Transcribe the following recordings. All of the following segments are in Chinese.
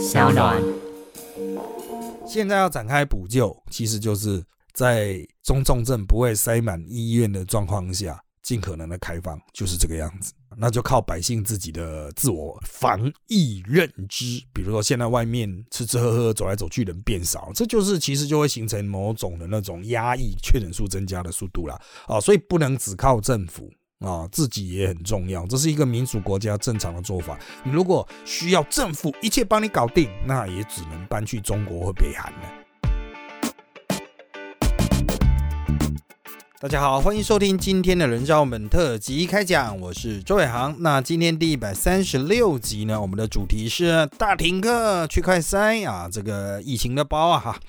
小暖。现在要展开补救，其实就是在中重症不会塞满医院的状况下，尽可能的开放，就是这个样子。那就靠百姓自己的自我防疫认知。比如说，现在外面吃吃喝喝、走来走去人变少，这就是其实就会形成某种的那种压抑确诊数增加的速度啦。啊，所以不能只靠政府啊，自己也很重要。这是一个民主国家正常的做法。你如果需要政府一切帮你搞定，那也只能搬去中国或北韩了。大家好，欢迎收听今天的人造本特辑开讲，我是周伟航。那今天第一百三十六集呢，我们的主题是大停课去快塞啊，这个疫情的包啊哈，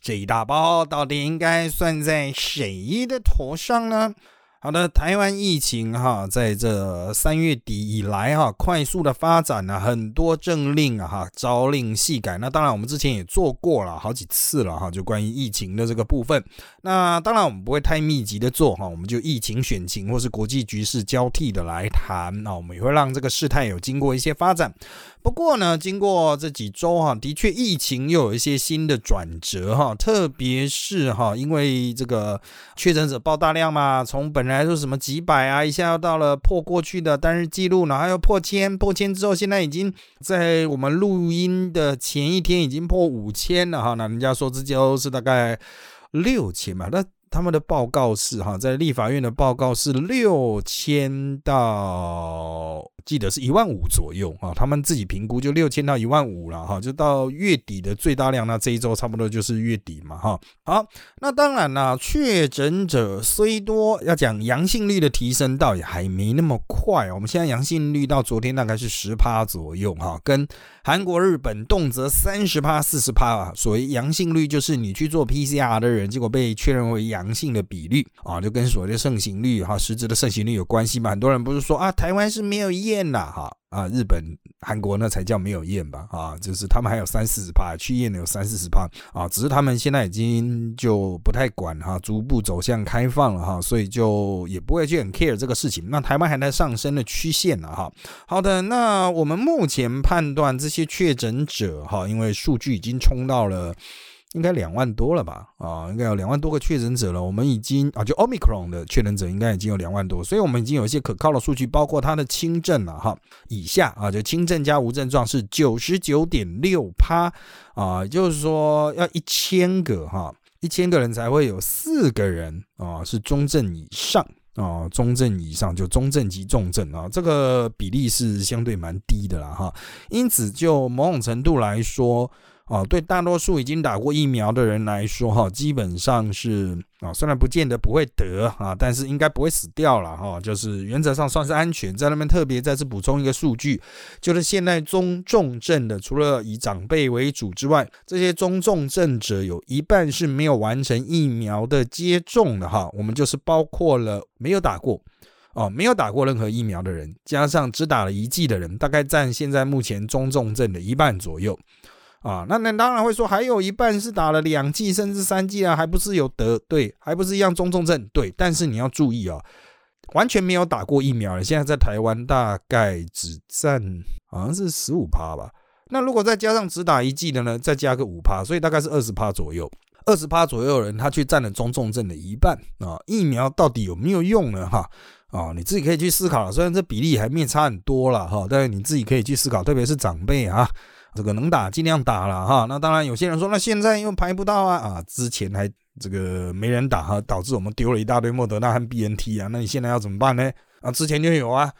这一大包到底应该算在谁的头上呢？好的，台湾疫情哈，在这三月底以来哈，快速的发展呢，很多政令啊哈，朝令夕改。那当然，我们之前也做过了好几次了哈，就关于疫情的这个部分。那当然，我们不会太密集的做哈，我们就疫情选情或是国际局势交替的来谈。啊我们也会让这个事态有经过一些发展。不过呢，经过这几周哈，的确疫情又有一些新的转折哈，特别是哈，因为这个确诊者爆大量嘛，从本来说什么几百啊，一下又到了破过去的单日记录，然后又破千，破千之后，现在已经在我们录音的前一天已经破五千了哈，那人家说这周是大概六千嘛，那。他们的报告是哈，在立法院的报告是六千到，记得是一万五左右啊。他们自己评估就六千到一万五了哈，就到月底的最大量，那这一周差不多就是月底嘛哈。好，那当然啦，确诊者虽多，要讲阳性率的提升倒也还没那么快。我们现在阳性率到昨天大概是十趴左右哈，跟韩国、日本动辄三十趴、四十趴啊。所谓阳性率就是你去做 PCR 的人，结果被确认为阳。性的比率啊，就跟所谓的盛行率哈，实质的盛行率有关系嘛？很多人不是说啊，台湾是没有验验啦哈啊，日本、韩国那才叫没有验吧啊，就是他们还有三四十趴去验的有三四十趴啊，只是他们现在已经就不太管哈，逐步走向开放了哈，所以就也不会去很 care 这个事情。那台湾还在上升的曲线呢哈。好的，那我们目前判断这些确诊者哈，因为数据已经冲到了。应该两万多了吧？啊，应该有两万多个确诊者了。我们已经啊，就 Omicron 的确诊者应该已经有两万多，所以我们已经有一些可靠的数据，包括它的轻症了哈。以下啊，就轻症加无症状是九十九点六趴啊，就是说要一千个哈，一千个人才会有四个人啊是中症以上啊，中症以上就中症及重症啊，这个比例是相对蛮低的啦哈。因此，就某种程度来说。啊，对大多数已经打过疫苗的人来说，哈，基本上是啊，虽然不见得不会得啊，但是应该不会死掉了哈，就是原则上算是安全。在那边特别再次补充一个数据，就是现在中重症的，除了以长辈为主之外，这些中重症者有一半是没有完成疫苗的接种的哈。我们就是包括了没有打过哦，没有打过任何疫苗的人，加上只打了一剂的人，大概占现在目前中重症的一半左右。啊，那那当然会说，还有一半是打了两剂甚至三剂啊，还不是有得对，还不是一样中重症对。但是你要注意啊，完全没有打过疫苗的，现在在台湾大概只占好像是十五趴吧。那如果再加上只打一剂的呢，再加个五趴，所以大概是二十趴左右。二十趴左右人，他去占了中重症的一半啊。疫苗到底有没有用呢？哈啊，你自己可以去思考。虽然这比例还没差很多了哈，但是你自己可以去思考，特别是长辈啊。这个能打尽量打了哈，那当然有些人说，那现在又排不到啊。啊，之前还这个没人打哈，导致我们丢了一大堆莫德纳和 BNT 啊，那你现在要怎么办呢？啊，之前就有啊，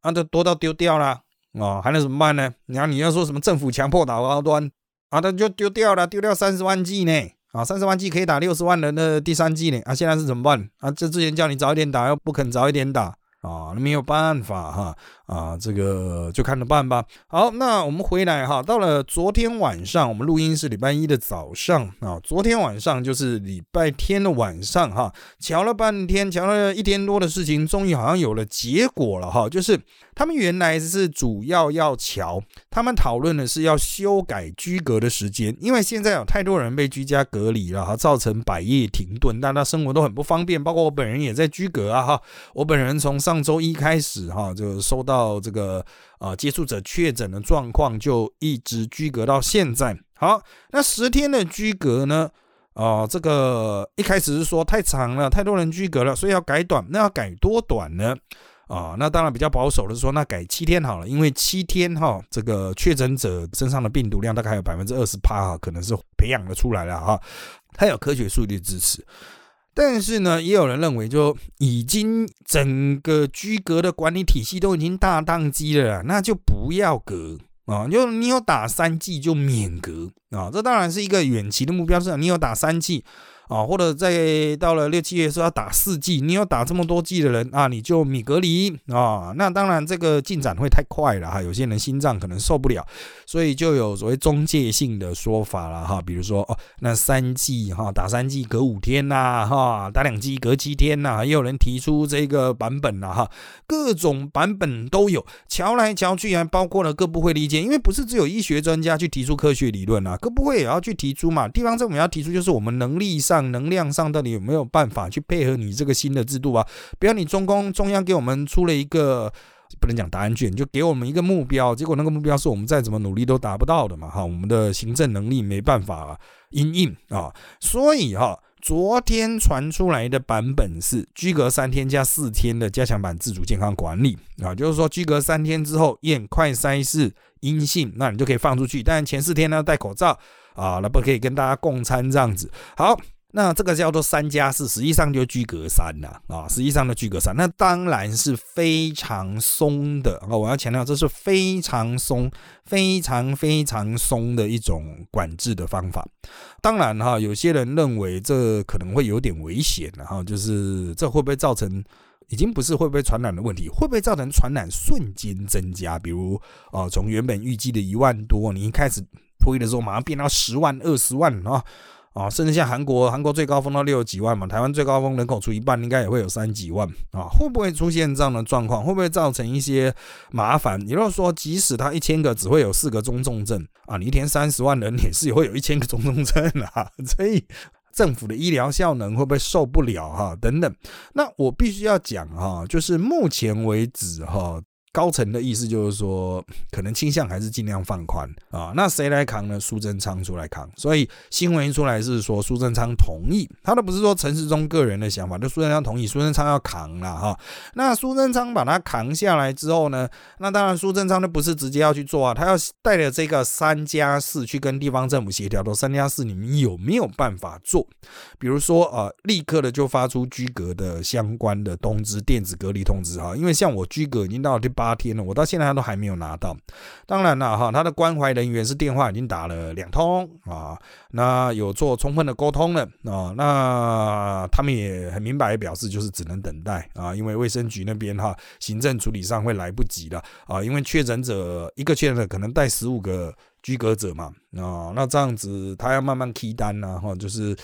啊，都多到丢掉了。啊，还能怎么办呢？然后你要说什么政府强迫打高端？啊，那就丢掉了，丢掉三十万剂呢。啊，三十万剂可以打六十万人的第三剂呢。啊，现在是怎么办？啊？这之前叫你早一点打，又不肯早一点打。啊，那没有办法哈。啊，这个就看着办吧。好，那我们回来哈，到了昨天晚上，我们录音是礼拜一的早上啊。昨天晚上就是礼拜天的晚上哈，瞧了半天，瞧了一天多的事情，终于好像有了结果了哈。就是他们原来是主要要瞧，他们讨论的是要修改居隔的时间，因为现在有太多人被居家隔离了哈，造成百业停顿，大家生活都很不方便，包括我本人也在居隔啊哈。我本人从上周一开始哈，就收到。到这个啊接触者确诊的状况，就一直居隔到现在。好，那十天的居隔呢？哦，这个一开始是说太长了，太多人居隔了，所以要改短。那要改多短呢？啊，那当然比较保守的是说，那改七天好了，因为七天哈，这个确诊者身上的病毒量大概还有百分之二十八哈，可能是培养的出来了哈，它有科学数据支持。但是呢，也有人认为，就已经整个居格的管理体系都已经大宕机了，那就不要格啊，就你有打三剂就免格啊，这当然是一个远期的目标，是你有打三剂。啊，或者在到了六七月时候要打四剂，你有打这么多剂的人啊，你就米隔离啊。那当然这个进展会太快了哈，有些人心脏可能受不了，所以就有所谓中介性的说法了哈。比如说哦，那三剂哈，打三剂隔五天呐哈，打两剂隔七天呐，也有人提出这个版本了哈，各种版本都有，瞧来瞧去还包括了各部会的意见，因为不是只有医学专家去提出科学理论啊，各部会也要去提出嘛，地方政府要提出就是我们能力上。能量上到底有没有办法去配合你这个新的制度啊？不要你中共中央给我们出了一个不能讲答案卷，就给我们一个目标，结果那个目标是我们再怎么努力都达不到的嘛？哈，我们的行政能力没办法应应啊，所以哈，昨天传出来的版本是居隔三天加四天的加强版自主健康管理啊，就是说居隔三天之后验快筛是阴性，那你就可以放出去，但前四天呢戴口罩啊，那不可以跟大家共餐这样子。好。那这个叫做三加四，实际上就居隔三呐啊，实际上的居隔三，那当然是非常松的啊！我要强调，这是非常松、非常非常松的一种管制的方法。当然哈，有些人认为这可能会有点危险哈，就是这会不会造成，已经不是会不会传染的问题，会不会造成传染瞬间增加？比如啊，从原本预计的一万多，你一开始推的时候，马上变到十万、二十万啊！啊，甚至像韩国，韩国最高峰到六十几万嘛，台湾最高峰人口除一半，应该也会有三几万啊，会不会出现这样的状况？会不会造成一些麻烦？也就是说，即使他一千个只会有四个中重症啊，你一天三十万人也是会有一千个中重症啊，所以政府的医疗效能会不会受不了哈？等等，那我必须要讲哈，就是目前为止哈。高层的意思就是说，可能倾向还是尽量放宽啊。那谁来扛呢？苏贞昌出来扛。所以新闻一出来是说苏贞昌同意，他都不是说陈世忠个人的想法，就苏贞昌同意，苏贞昌要扛了哈。那苏贞昌把他扛下来之后呢，那当然苏贞昌就不是直接要去做啊，他要带着这个三加四去跟地方政府协调，说三加四你们有没有办法做？比如说呃，立刻的就发出居隔的相关的通知，电子隔离通知哈，因为像我居隔已经到第八。八天了，我到现在他都还没有拿到。当然了，哈，他的关怀人员是电话已经打了两通啊，那有做充分的沟通了啊，那他们也很明白表示就是只能等待啊，因为卫生局那边哈行政处理上会来不及了啊，因为确诊者一个确诊者可能带十五个居隔者嘛啊，那这样子他要慢慢批单呢哈，就是。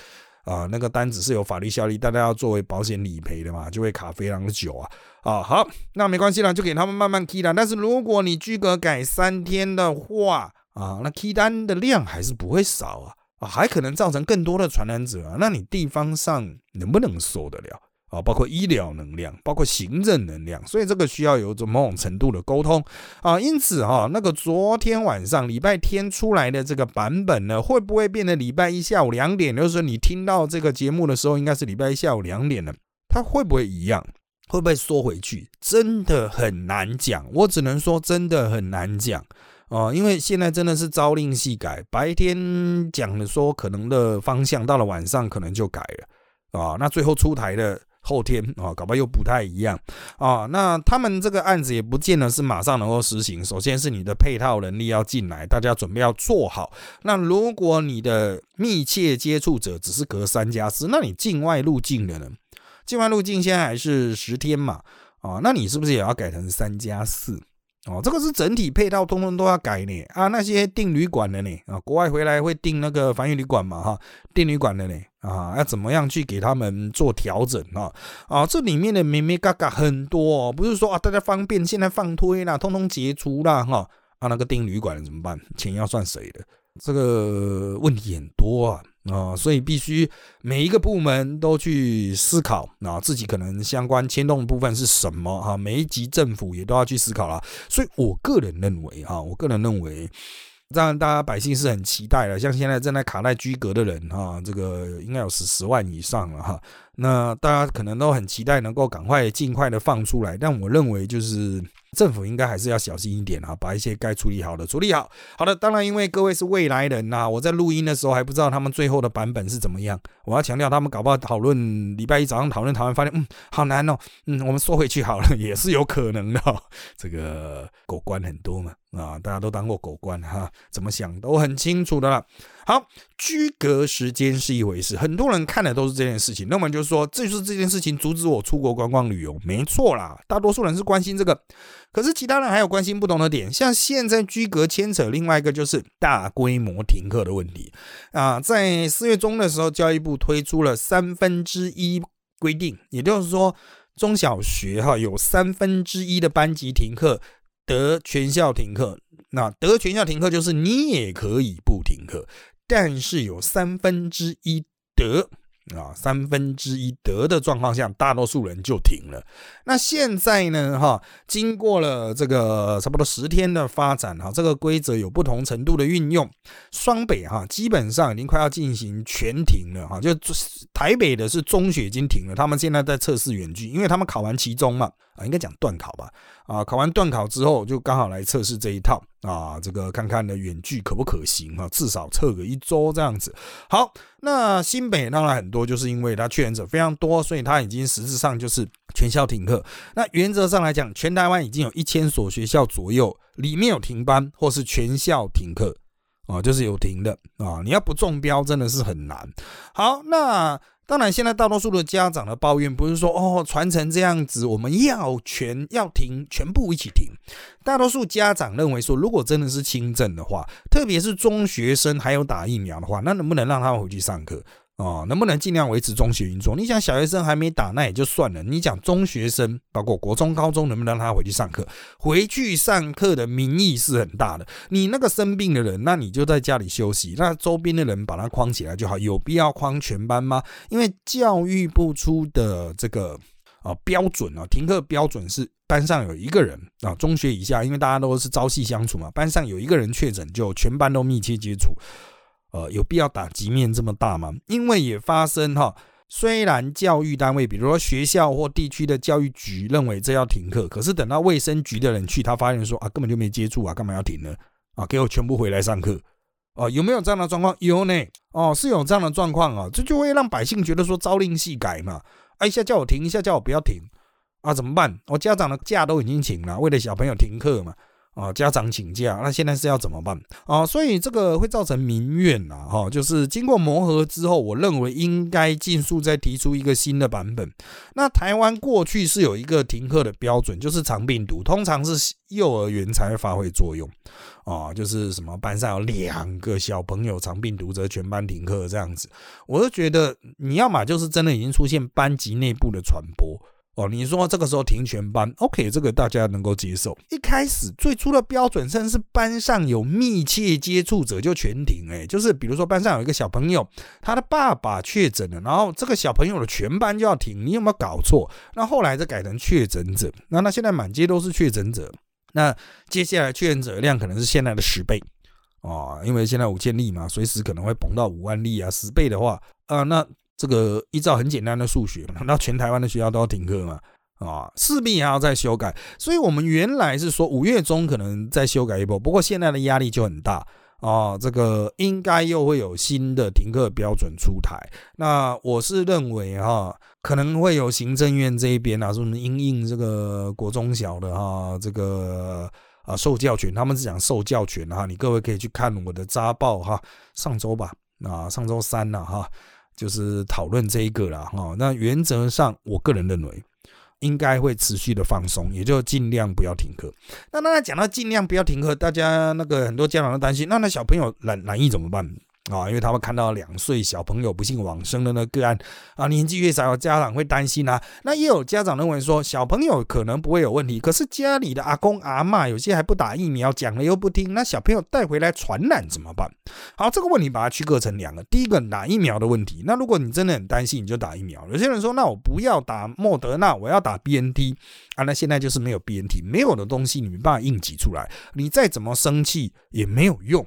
啊，那个单子是有法律效力，大家要作为保险理赔的嘛，就会卡非常的久啊。啊，好，那没关系了，就给他们慢慢 key 单。但是如果你居格改三天的话，啊，那批单的量还是不会少啊，啊，还可能造成更多的传染者。那你地方上能不能受得了？啊，包括医疗能量，包括行政能量，所以这个需要有种某种程度的沟通啊。因此哈，那个昨天晚上礼拜天出来的这个版本呢，会不会变成礼拜一下午两点？就是说你听到这个节目的时候，应该是礼拜一下午两点了。它会不会一样？会不会缩回去？真的很难讲。我只能说，真的很难讲啊，因为现在真的是朝令夕改，白天讲的说可能的方向，到了晚上可能就改了啊。那最后出台的。后天啊，搞不好又不太一样啊。那他们这个案子也不见得是马上能够实行。首先是你的配套能力要进来，大家准备要做好。那如果你的密切接触者只是隔三加四，那你境外入境的呢？境外入境现在还是十天嘛？啊，那你是不是也要改成三加四？哦，这个是整体配套，通通都要改呢啊！那些订旅馆的呢啊，国外回来会订那个防疫旅馆嘛哈，订旅馆的呢啊，要怎么样去给他们做调整啊？啊，这里面的咩咩嘎嘎很多，哦，不是说啊大家方便现在放推啦，通通解除啦哈啊，那个订旅馆怎么办？钱要算谁的？这个问题很多啊啊，所以必须每一个部门都去思考啊，自己可能相关牵动的部分是什么哈，每一级政府也都要去思考了。所以我个人认为哈，我个人认为，让大家百姓是很期待的，像现在正在卡在居格的人啊，这个应该有十十万以上了哈。那大家可能都很期待能够赶快尽快的放出来，但我认为就是政府应该还是要小心一点啊，把一些该处理好的处理好。好的，当然因为各位是未来人呐，我在录音的时候还不知道他们最后的版本是怎么样。我要强调，他们搞不好讨论礼拜一早上讨论讨论，发现嗯好难哦，嗯我们缩回去好了，也是有可能的。这个狗官很多嘛啊，大家都当过狗官哈，怎么想都很清楚的了。好，居隔时间是一回事，很多人看的都是这件事情，那么就是说这就是这件事情阻止我出国观光旅游，没错啦，大多数人是关心这个，可是其他人还有关心不同的点，像现在居隔牵扯另外一个就是大规模停课的问题。啊，在四月中的时候，教育部推出了三分之一规定，也就是说中小学哈有三分之一的班级停课得全校停课，那得全校停课就是你也可以不停课。但是有三分之一得啊，三分之一得的状况下，大多数人就停了。那现在呢？哈，经过了这个差不多十天的发展，哈，这个规则有不同程度的运用。双北哈，基本上已经快要进行全停了，哈，就台北的是中学已经停了，他们现在在测试远距，因为他们考完期中嘛。啊，应该讲断考吧？啊，考完断考之后，就刚好来测试这一套啊，这个看看的远距可不可行啊？至少测个一周这样子。好，那新北当然很多，就是因为它确诊者非常多，所以它已经实质上就是全校停课。那原则上来讲，全台湾已经有一千所学校左右，里面有停班或是全校停课啊，就是有停的啊。你要不中标，真的是很难。好，那。当然，现在大多数的家长的抱怨不是说哦传承这样子，我们要全要停，全部一起停。大多数家长认为说，如果真的是轻症的话，特别是中学生还有打疫苗的话，那能不能让他们回去上课？哦，能不能尽量维持中学运作？你想小学生还没打，那也就算了。你讲中学生，包括国中、高中，能不能让他回去上课？回去上课的民意是很大的。你那个生病的人，那你就在家里休息，那周边的人把他框起来就好。有必要框全班吗？因为教育部出的这个啊标准啊，停课标准是班上有一个人啊，中学以下，因为大家都是朝夕相处嘛，班上有一个人确诊，就全班都密切接触。呃，有必要打击面这么大吗？因为也发生哈，虽然教育单位，比如说学校或地区的教育局认为这要停课，可是等到卫生局的人去，他发现说啊，根本就没接触啊，干嘛要停呢？啊，给我全部回来上课。哦，有没有这样的状况？有呢。哦，是有这样的状况啊，这就会让百姓觉得说朝令夕改嘛，啊，一下叫我停，一下叫我不要停，啊，怎么办？我家长的假都已经请了，为了小朋友停课嘛。啊，家长请假，那现在是要怎么办啊？所以这个会造成民怨呐，哈，就是经过磨合之后，我认为应该尽速再提出一个新的版本。那台湾过去是有一个停课的标准，就是长病毒，通常是幼儿园才会发挥作用，啊，就是什么班上有两个小朋友长病毒，则全班停课这样子。我就觉得你要么就是真的已经出现班级内部的传播。哦，你说这个时候停全班，OK，这个大家能够接受。一开始最初的标准甚至是班上有密切接触者就全停，哎，就是比如说班上有一个小朋友，他的爸爸确诊了，然后这个小朋友的全班就要停，你有没有搞错？那后来就改成确诊者，那那现在满街都是确诊者，那接下来确诊者量可能是现在的十倍哦，因为现在五千例嘛，随时可能会崩到五万例啊，十倍的话啊，那。这个依照很简单的数学，那全台湾的学校都要停课嘛？啊，势必还要再修改。所以，我们原来是说五月中可能再修改一波，不过现在的压力就很大啊。这个应该又会有新的停课标准出台。那我是认为哈，可能会有行政院这一边啊，说什么应应这个国中小的哈，这个啊受教权，他们是讲受教权哈。你各位可以去看我的扎报哈，上周吧，啊上周三了哈。就是讨论这一个了哈，那原则上我个人认为应该会持续的放松，也就尽量不要停课。那那讲到尽量不要停课，大家那个很多家长都担心，那那小朋友懒懒意怎么办啊，因为他们看到两岁小朋友不幸往生的那个案啊，年纪越小，家长会担心啊。那也有家长认为说，小朋友可能不会有问题，可是家里的阿公阿妈有些还不打疫苗，讲了又不听，那小朋友带回来传染怎么办？好，这个问题把它区隔成两个，第一个打疫苗的问题。那如果你真的很担心，你就打疫苗。有些人说，那我不要打莫德纳，我要打 BNT 啊。那现在就是没有 BNT，没有的东西你没办法硬挤出来，你再怎么生气也没有用。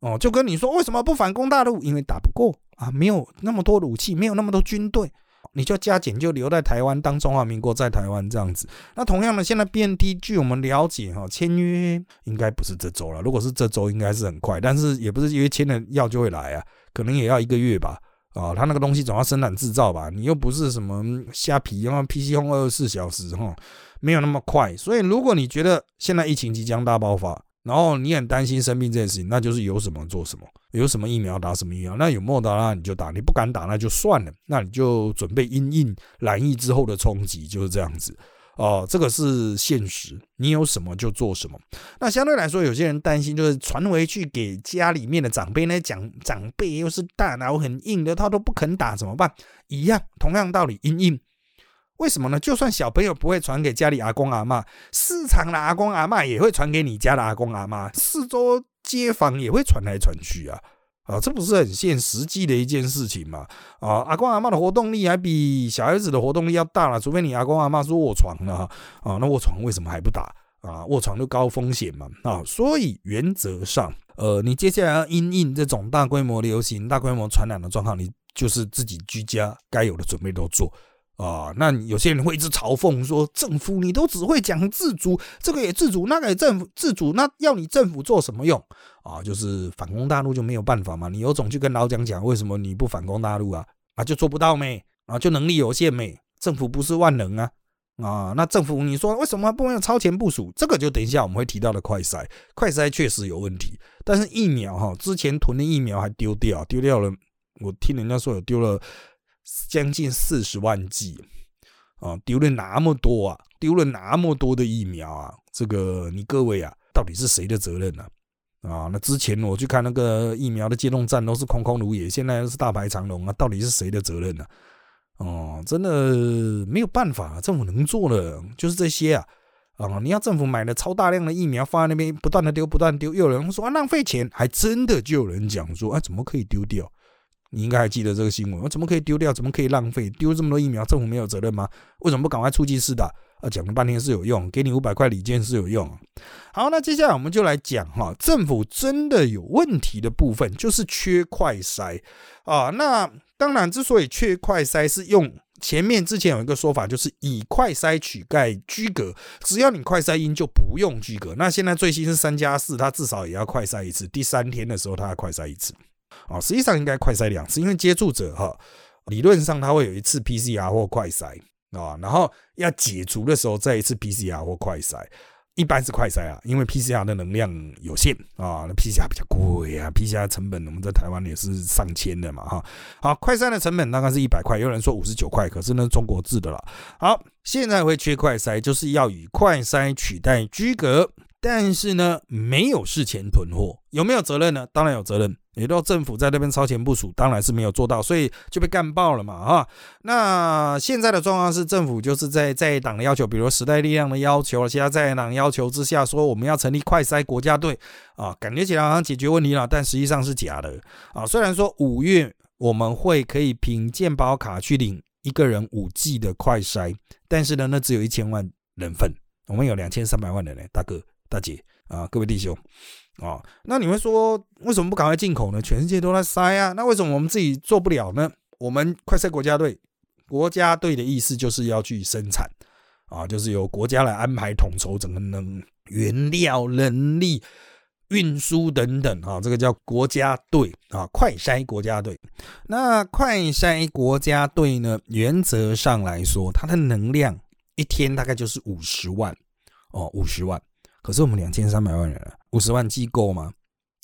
哦，就跟你说为什么不反攻大陆？因为打不过啊，没有那么多武器，没有那么多军队，你就加减就留在台湾当中华民国在台湾这样子。那同样的，现在 BNT 据我们了解哈，签约应该不是这周了。如果是这周，应该是很快，但是也不是因为签了药就会来啊，可能也要一个月吧。啊，他那个东西总要生产制造吧，你又不是什么虾皮，然后 PC 轰二十四小时哈，没有那么快。所以如果你觉得现在疫情即将大爆发，然后你很担心生病这件事情，那就是有什么做什么，有什么疫苗打什么疫苗。那有莫德纳你就打，你不敢打那就算了，那你就准备因应染疫之后的冲击，就是这样子。哦，这个是现实，你有什么就做什么。那相对来说，有些人担心就是传回去给家里面的长辈呢，讲长辈又是大脑很硬的，他都不肯打怎么办？一样，同样道理，因应。为什么呢？就算小朋友不会传给家里阿公阿妈，市场的阿公阿妈也会传给你家的阿公阿妈，四周街坊也会传来传去啊！啊，这不是很现实际的一件事情吗？啊，阿公阿妈的活动力还比小孩子的活动力要大了，除非你阿公阿妈是卧床了啊，那卧床为什么还不打啊？卧床就高风险嘛啊，所以原则上，呃，你接下来要因应这种大规模流行、大规模传染的状况，你就是自己居家该有的准备都做。啊，那有些人会一直嘲讽说，政府你都只会讲自主，这个也自主，那个也政府自主，那要你政府做什么用啊？就是反攻大陆就没有办法嘛？你有种去跟老蒋讲，为什么你不反攻大陆啊？啊，就做不到没？啊，就能力有限没？政府不是万能啊？啊，那政府你说为什么不能超前部署？这个就等一下我们会提到的快筛，快筛确实有问题，但是疫苗哈，之前囤的疫苗还丢掉，丢掉了，我听人家说有丢了。将近四十万剂啊，丢了那么多啊，丢了那么多的疫苗啊，这个你各位啊，到底是谁的责任呢？啊，那之前我去看那个疫苗的接种站都是空空如也，现在是大排长龙啊，到底是谁的责任呢？哦，真的没有办法，政府能做的就是这些啊啊！你要政府买了超大量的疫苗放在那边，不断的丢，不断丢，又有人说浪费钱，还真的就有人讲说，哎，怎么可以丢掉？你应该还记得这个新闻，我怎么可以丢掉？怎么可以浪费？丢这么多疫苗，政府没有责任吗？为什么不赶快出击试打？啊，讲了半天是有用，给你五百块礼券是有用。好，那接下来我们就来讲哈，政府真的有问题的部分，就是缺快筛啊。那当然，之所以缺快筛，是用前面之前有一个说法，就是以快筛取代居隔，只要你快筛阴就不用居隔。那现在最新是三加四，它至少也要快筛一次，第三天的时候它要快筛一次。啊，实际上应该快筛两次，因为接触者哈，理论上他会有一次 PCR 或快筛啊，然后要解除的时候再一次 PCR 或快筛，一般是快筛啊，因为 PCR 的能量有限啊，那 PCR 比较贵啊，PCR 成本我们在台湾也是上千的嘛哈。好，快筛的成本大概是一百块，有人说五十九块，可是那是中国制的了。好，现在会缺快筛，就是要以快筛取代居格。但是呢，没有事前囤货，有没有责任呢？当然有责任。也都政府在那边超前部署，当然是没有做到，所以就被干爆了嘛，啊！那现在的状况是，政府就是在在党的要求，比如时代力量的要求，其他在党要求之下，说我们要成立快筛国家队啊，感觉起来好像解决问题了，但实际上是假的啊。虽然说五月我们会可以凭健保卡去领一个人五 G 的快筛，但是呢，那只有一千万人份，我们有两千三百万人呢，大哥大姐啊，各位弟兄。哦，那你会说为什么不赶快进口呢？全世界都在塞啊，那为什么我们自己做不了呢？我们快筛国家队，国家队的意思就是要去生产啊，就是由国家来安排统筹整个能原料、人力、运输等等啊，这个叫国家队啊，快筛国家队。那快筛国家队呢，原则上来说，它的能量一天大概就是五十万哦，五十万。可是我们两千三百万人啊，五十万机够吗？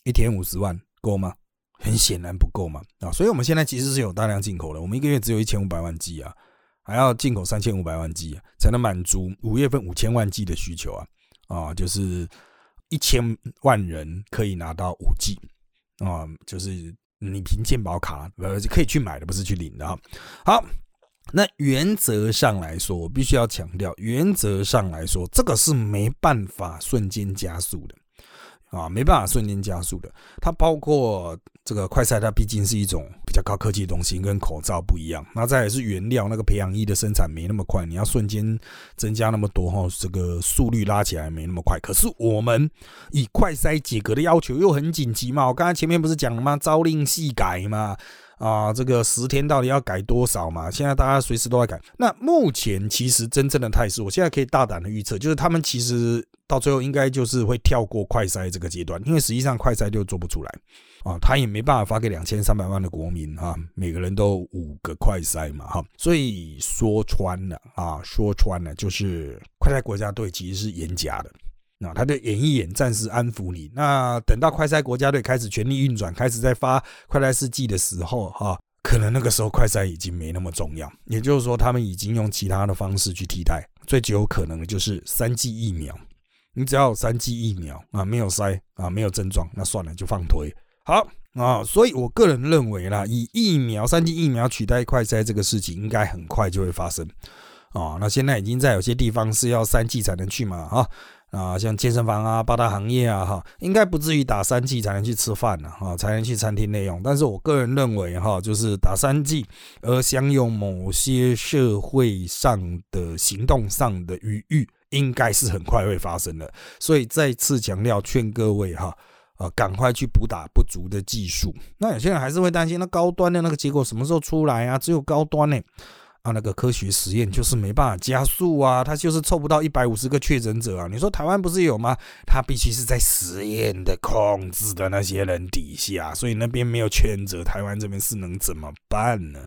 一天五十万够吗？很显然不够嘛啊！所以我们现在其实是有大量进口的，我们一个月只有一千五百万 G 啊，还要进口三千五百万 G 啊，才能满足五月份五千万 G 的需求啊啊！就是一千万人可以拿到五 G 啊，就是你凭健保卡呃可以去买的，不是去领的啊。好，那原则上来说，我必须要强调，原则上来说，这个是没办法瞬间加速的。啊，没办法瞬间加速的。它包括这个快筛，它毕竟是一种比较高科技的东西，跟口罩不一样。那再也是原料，那个培养液的生产没那么快，你要瞬间增加那么多哈，这个速率拉起来没那么快。可是我们以快筛解隔的要求又很紧急嘛，我刚才前面不是讲了吗？朝令夕改嘛。啊，这个十天到底要改多少嘛？现在大家随时都在改。那目前其实真正的态势，我现在可以大胆的预测，就是他们其实到最后应该就是会跳过快筛这个阶段，因为实际上快筛就做不出来啊，他也没办法发给两千三百万的国民啊，每个人都五个快筛嘛，哈。所以说穿了啊，说穿了就是快筛国家队其实是严加的。那他就演一演，暂时安抚你。那等到快赛国家队开始全力运转，开始在发快赛试剂的时候，哈，可能那个时候快赛已经没那么重要。也就是说，他们已经用其他的方式去替代。最极有可能的就是三剂疫苗。你只要有三剂疫苗啊，没有塞啊，没有症状，那算了，就放推。好啊，所以我个人认为啦，以疫苗三剂疫苗取代快筛这个事情，应该很快就会发生啊。那现在已经在有些地方是要三剂才能去嘛，哈。啊，像健身房啊、八大行业啊，哈，应该不至于打三剂才能去吃饭呢，哈，才能去餐厅内用。但是我个人认为，哈，就是打三剂而享有某些社会上的行动上的余裕，应该是很快会发生的。所以再次强调，劝各位哈，啊，赶快去补打不足的技术。那有些人还是会担心，那高端的那个结果什么时候出来啊？只有高端呢。啊，那个科学实验就是没办法加速啊，它就是凑不到一百五十个确诊者啊。你说台湾不是有吗？它必须是在实验的控制的那些人底下，所以那边没有确诊者，台湾这边是能怎么办呢？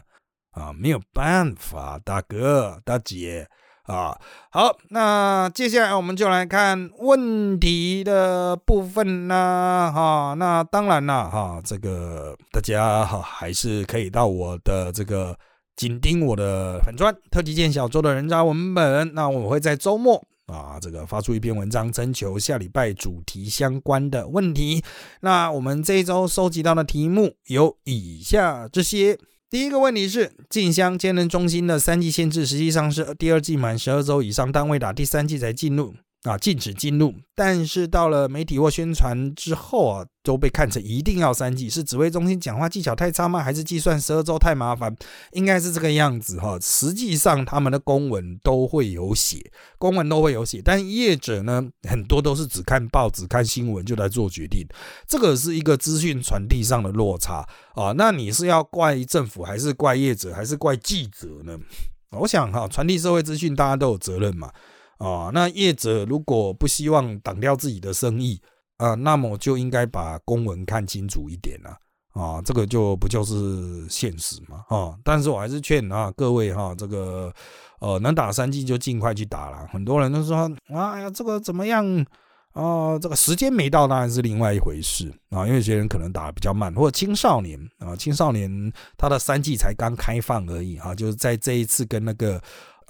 啊，没有办法，大哥大姐啊。好，那接下来我们就来看问题的部分啦。哈，那当然了，哈，这个大家哈还是可以到我的这个。紧盯我的粉砖特级见小周的人渣文本，那我会在周末啊，这个发出一篇文章，征求下礼拜主题相关的问题。那我们这一周收集到的题目有以下这些：第一个问题是，进香兼能中心的三季限制，实际上是第二季满十二周以上单位打，第三季才进入。啊，禁止进入，但是到了媒体或宣传之后啊，都被看成一定要三 G，是指挥中心讲话技巧太差吗？还是计算十二周太麻烦？应该是这个样子哈。实际上他们的公文都会有写，公文都会有写，但业者呢，很多都是只看报纸、看新闻就来做决定，这个是一个资讯传递上的落差啊。那你是要怪政府，还是怪业者，还是怪记者呢？我想哈，传递社会资讯，大家都有责任嘛。啊，那业者如果不希望挡掉自己的生意啊，那么就应该把公文看清楚一点了啊，这个就不就是现实嘛啊？但是我还是劝啊各位哈，这个呃能打三剂就尽快去打了。很多人都说啊呀，这个怎么样啊？这个时间没到当然是另外一回事啊，因为有些人可能打的比较慢，或者青少年啊，青少年他的三季才刚开放而已啊，就是在这一次跟那个。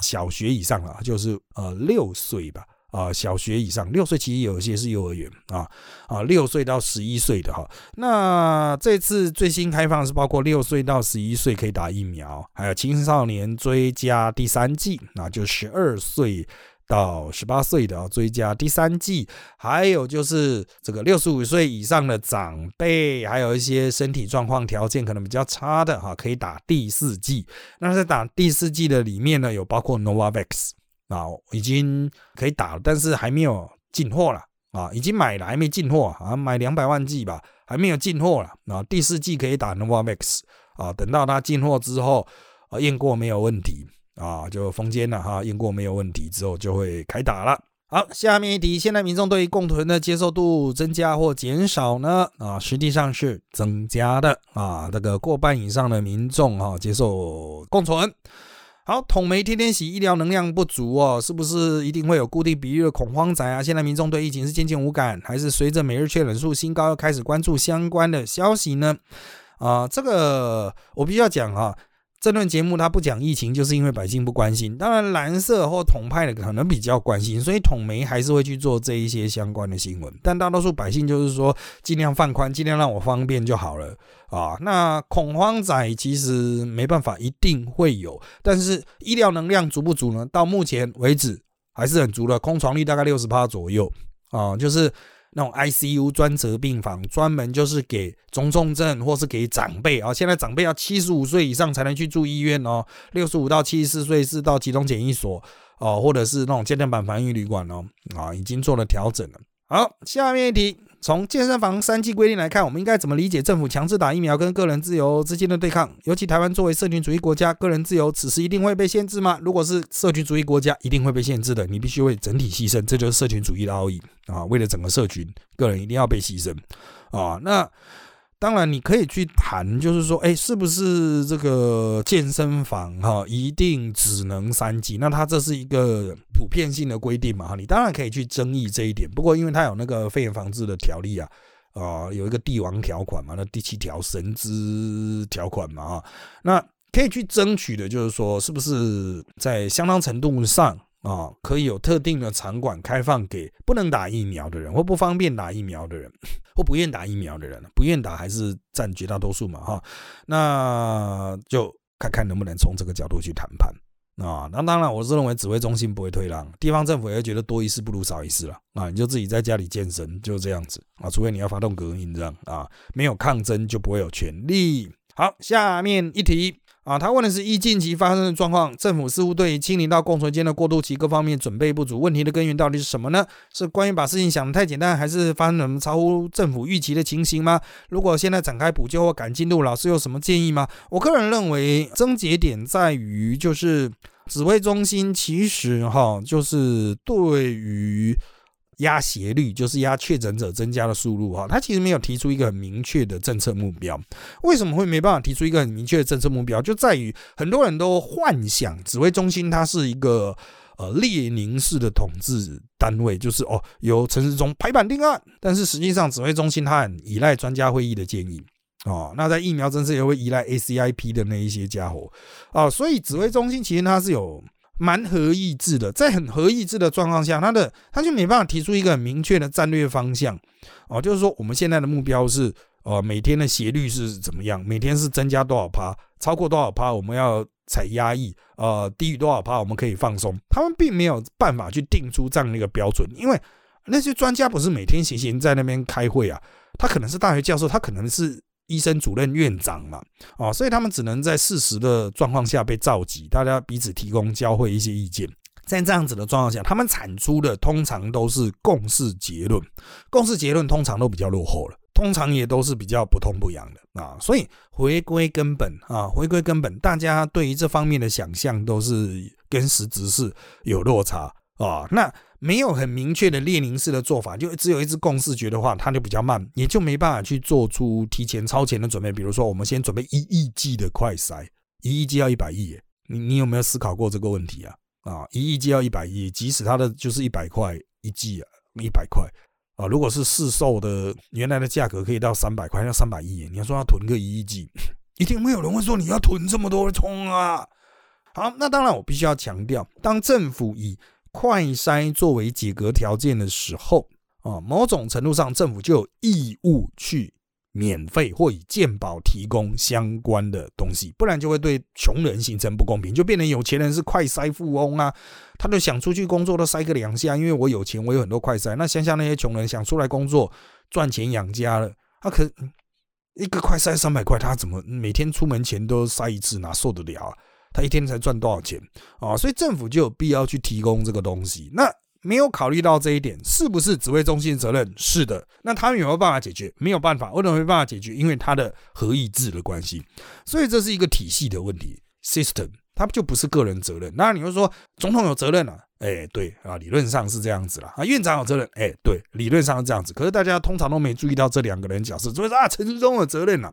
小学以上了，就是呃六岁吧，啊小学以上六岁其实有些是幼儿园啊啊六岁到十一岁的哈，那这次最新开放是包括六岁到十一岁可以打疫苗，还有青少年追加第三剂，那就十二岁。到十八岁的啊，追加第三季，还有就是这个六十五岁以上的长辈，还有一些身体状况条件可能比较差的哈，可以打第四季。那在打第四季的里面呢，有包括 Novavax 啊，已经可以打了，但是还没有进货了啊，已经买了还没进货啊，买两百万剂吧，还没有进货了啊。第四季可以打 Novavax 啊，等到它进货之后啊，验过没有问题。啊，就封监了哈，验过没有问题之后就会开打了。好，下面一题，现在民众对共存的接受度增加或减少呢？啊，实际上是增加的啊，这个过半以上的民众哈接受共存。好，统媒天天洗医疗能量不足哦，是不是一定会有固定比例的恐慌仔啊？现在民众对疫情是渐渐无感，还是随着每日确诊数新高又，开始关注相关的消息呢？啊，这个我必须要讲啊。这段节目他不讲疫情，就是因为百姓不关心。当然，蓝色或统派的可能比较关心，所以统媒还是会去做这一些相关的新闻。但大多数百姓就是说，尽量放宽，尽量让我方便就好了啊。那恐慌仔其实没办法，一定会有。但是医疗能量足不足呢？到目前为止还是很足的，空床率大概六十趴左右啊，就是。那种 ICU 专责病房，专门就是给中重症或是给长辈啊。现在长辈要七十五岁以上才能去住医院哦，六十五到七十四岁是到集中检疫所哦，或者是那种健身版防疫旅馆哦啊，已经做了调整了。好，下面一题。从健身房三季规定来看，我们应该怎么理解政府强制打疫苗跟个人自由之间的对抗？尤其台湾作为社群主义国家，个人自由此时一定会被限制吗？如果是社群主义国家，一定会被限制的。你必须为整体牺牲，这就是社群主义的奥义啊！为了整个社群，个人一定要被牺牲啊！那。当然，你可以去谈，就是说，哎，是不是这个健身房哈一定只能三级？那它这是一个普遍性的规定嘛？哈，你当然可以去争议这一点。不过，因为它有那个肺炎防治的条例啊，啊，有一个帝王条款嘛，那第七条神之条款嘛，啊，那可以去争取的，就是说，是不是在相当程度上。啊，可以有特定的场馆开放给不能打疫苗的人，或不方便打疫苗的人，或不愿打疫苗的人，不愿打还是占绝大多数嘛，哈，那就看看能不能从这个角度去谈判啊。那当然，我是认为指挥中心不会退让，地方政府也会觉得多一事不如少一事了啊。你就自己在家里健身，就这样子啊，除非你要发动革命这样啊，没有抗争就不会有权利。好，下面一题。啊，他问的是疫近期发生的状况，政府似乎对清零到共存间的过渡期各方面准备不足，问题的根源到底是什么呢？是关于把事情想得太简单，还是发生什么超乎政府预期的情形吗？如果现在展开补救或赶进度，老师有什么建议吗？我个人认为症结点在于，就是指挥中心其实哈，就是对于。压斜率就是压确诊者增加的速度哈，他其实没有提出一个很明确的政策目标。为什么会没办法提出一个很明确的政策目标？就在于很多人都幻想指挥中心它是一个呃列宁式的统治单位，就是哦由陈世忠排版定案。但是实际上指挥中心它很依赖专家会议的建议哦，那在疫苗政策也会依赖 ACIP 的那一些家伙啊，所以指挥中心其实它是有。蛮合意志的，在很合意志的状况下，他的他就没办法提出一个很明确的战略方向哦，就是说我们现在的目标是，呃，每天的斜率是怎么样？每天是增加多少趴？超过多少趴我们要采压抑？呃，低于多少趴我们可以放松？他们并没有办法去定出这样的一个标准，因为那些专家不是每天闲闲在那边开会啊，他可能是大学教授，他可能是。医生主任、院长嘛，哦，所以他们只能在事实的状况下被召集，大家彼此提供交汇一些意见。在这样子的状况下，他们产出的通常都是共识结论，共识结论通常都比较落后了，通常也都是比较不痛不痒的啊。所以回归根本啊，回归根本，大家对于这方面的想象都是跟实质是有落差啊。那没有很明确的列宁式的做法，就只有一支共识觉的话，它就比较慢，也就没办法去做出提前超前的准备。比如说，我们先准备一亿剂的快筛，一亿剂要一百亿，你你有没有思考过这个问题啊？啊，一亿剂要一百亿，即使它的就是一百块一剂啊，一百块啊，如果是市售的原来的价格可以到三百块，要三百亿，你要说要囤个一亿剂，一定会有人会说你要囤这么多冲啊。好，那当然我必须要强调，当政府以快筛作为解隔条件的时候啊，某种程度上政府就有义务去免费或以健保提供相关的东西，不然就会对穷人形成不公平，就变成有钱人是快筛富翁啊，他就想出去工作都筛个两下，因为我有钱，我有很多快筛。那乡下那些穷人想出来工作赚钱养家了，他可一个快筛三百块，他怎么每天出门前都筛一次，哪受得了啊？他一天才赚多少钱啊？所以政府就有必要去提供这个东西。那没有考虑到这一点，是不是指挥中心责任？是的。那他们有没有办法解决？没有办法。为什么没办法解决？因为他的合意制的关系。所以这是一个体系的问题，system，它就不是个人责任。那你会说总统有责任啊？哎，对啊，理论上是这样子了啊。院长有责任？哎，对，理论上是这样子。可是大家通常都没注意到这两个人角色，所以说啊，陈时中有责任啊。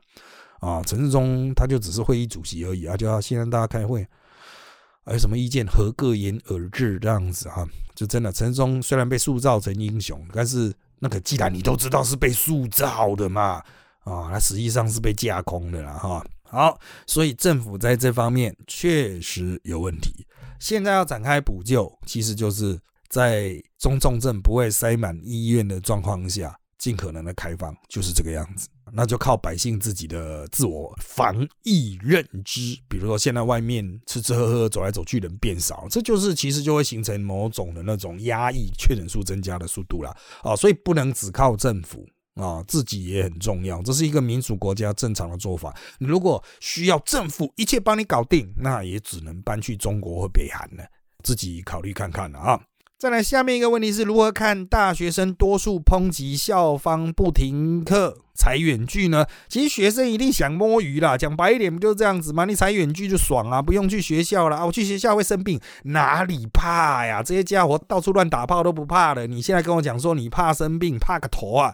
啊，陈世忠他就只是会议主席而已啊，就要先让大家开会，还有什么意见合各言而至这样子哈，就真的陈世忠虽然被塑造成英雄，但是那个既然你都知道是被塑造的嘛，啊，他实际上是被架空的啦哈。好，所以政府在这方面确实有问题。现在要展开补救，其实就是在中重症不会塞满医院的状况下，尽可能的开放，就是这个样子。那就靠百姓自己的自我防疫认知。比如说，现在外面吃吃喝喝、走来走去人变少，这就是其实就会形成某种的那种压抑确诊数增加的速度啦。啊，所以不能只靠政府。啊，自己也很重要，这是一个民主国家正常的做法。你如果需要政府一切帮你搞定，那也只能搬去中国或北韩了，自己考虑看看了啊。再来，下面一个问题是如何看大学生多数抨击校方不停课、采远距呢？其实学生一定想摸鱼啦，讲白一点不就是这样子吗？你采远距就爽啊，不用去学校了啊，我去学校会生病，哪里怕呀？这些家伙到处乱打炮都不怕的，你现在跟我讲说你怕生病，怕个头啊！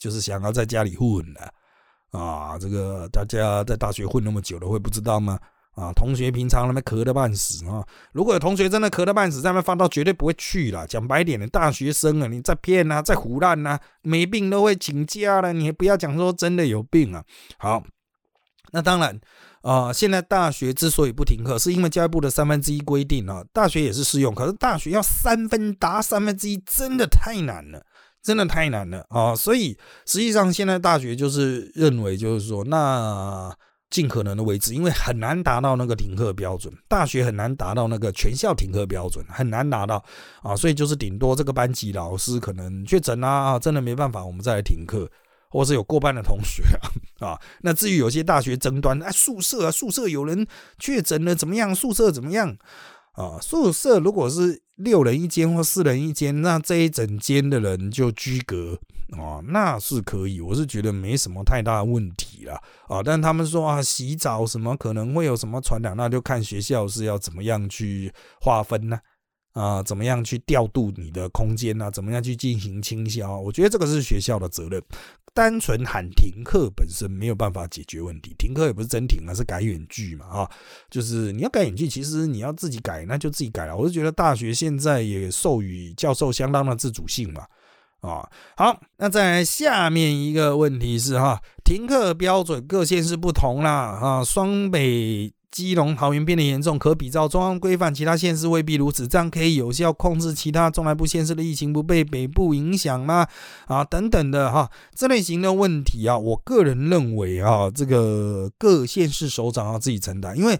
就是想要在家里混的啊！这个大家在大学混那么久了，会不知道吗？啊，同学平常那边咳得半死啊！如果有同学真的咳得半死，在那边发到绝对不会去了。讲白点的，大学生啊，你在骗啊，在胡乱啊，没病都会请假了，你不要讲说真的有病啊！好，那当然啊，现在大学之所以不停课，是因为教育部的三分之一规定啊，大学也是适用，可是大学要三分达三分之一，真的太难了。真的太难了啊！所以实际上现在大学就是认为，就是说，那尽可能的维持，因为很难达到那个停课标准，大学很难达到那个全校停课标准，很难达到啊！所以就是顶多这个班级老师可能确诊啊，真的没办法，我们再来停课，或是有过半的同学啊啊。那至于有些大学争端，哎，宿舍啊，宿舍有人确诊了怎么样？宿舍怎么样？啊，宿舍如果是六人一间或四人一间，那这一整间的人就居隔啊，那是可以，我是觉得没什么太大问题啊。但他们说啊，洗澡什么可能会有什么传染，那就看学校是要怎么样去划分呢？啊，怎么样去调度你的空间呢？怎么样去进行清消？我觉得这个是学校的责任。单纯喊停课本身没有办法解决问题，停课也不是真停啊，是改远距嘛啊，就是你要改远距，其实你要自己改，那就自己改了。我是觉得大学现在也授予教授相当的自主性嘛啊。好，那再来下面一个问题是哈，停课标准各县市不同啦啊，双北。基隆、桃园变得严重，可比照中央规范，其他县市未必如此。这样可以有效控制其他中南部县市的疫情，不被北部影响吗？啊，等等的哈，这类型的问题啊，我个人认为啊，这个各县市首长要自己承担，因为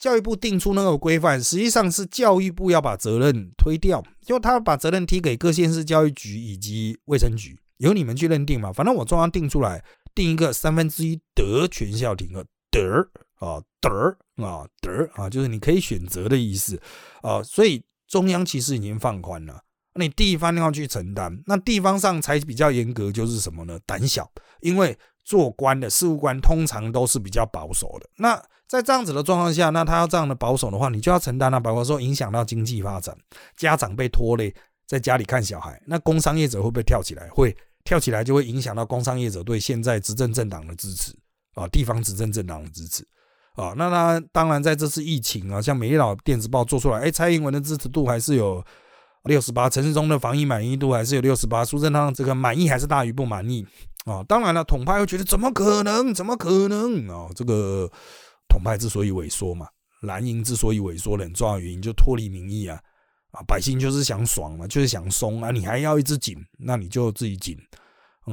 教育部定出那个规范，实际上是教育部要把责任推掉，就他把责任踢给各县市教育局以及卫生局，由你们去认定嘛。反正我中央定出来，定一个三分之一得全校停课得。啊，得儿啊，得儿啊，就是你可以选择的意思啊，所以中央其实已经放宽了，你地方要去承担，那地方上才比较严格，就是什么呢？胆小，因为做官的事务官通常都是比较保守的。那在这样子的状况下，那他要这样的保守的话，你就要承担啊，包括说影响到经济发展，家长被拖累，在家里看小孩，那工商业者会不会跳起来？会跳起来就会影响到工商业者对现在执政政党的支持啊，地方执政政党的支持。啊，那他当然在这次疫情啊，像美丽岛电子报做出来，哎，蔡英文的支持度还是有六十八，陈世忠的防疫满意度还是有六十八，苏贞昌这个满意还是大于不满意啊。当然了，统派又觉得怎么可能？怎么可能啊？这个统派之所以萎缩嘛，蓝营之所以萎缩，很重要原因就脱离民意啊，啊，百姓就是想爽嘛，就是想松啊，你还要一直紧，那你就自己紧。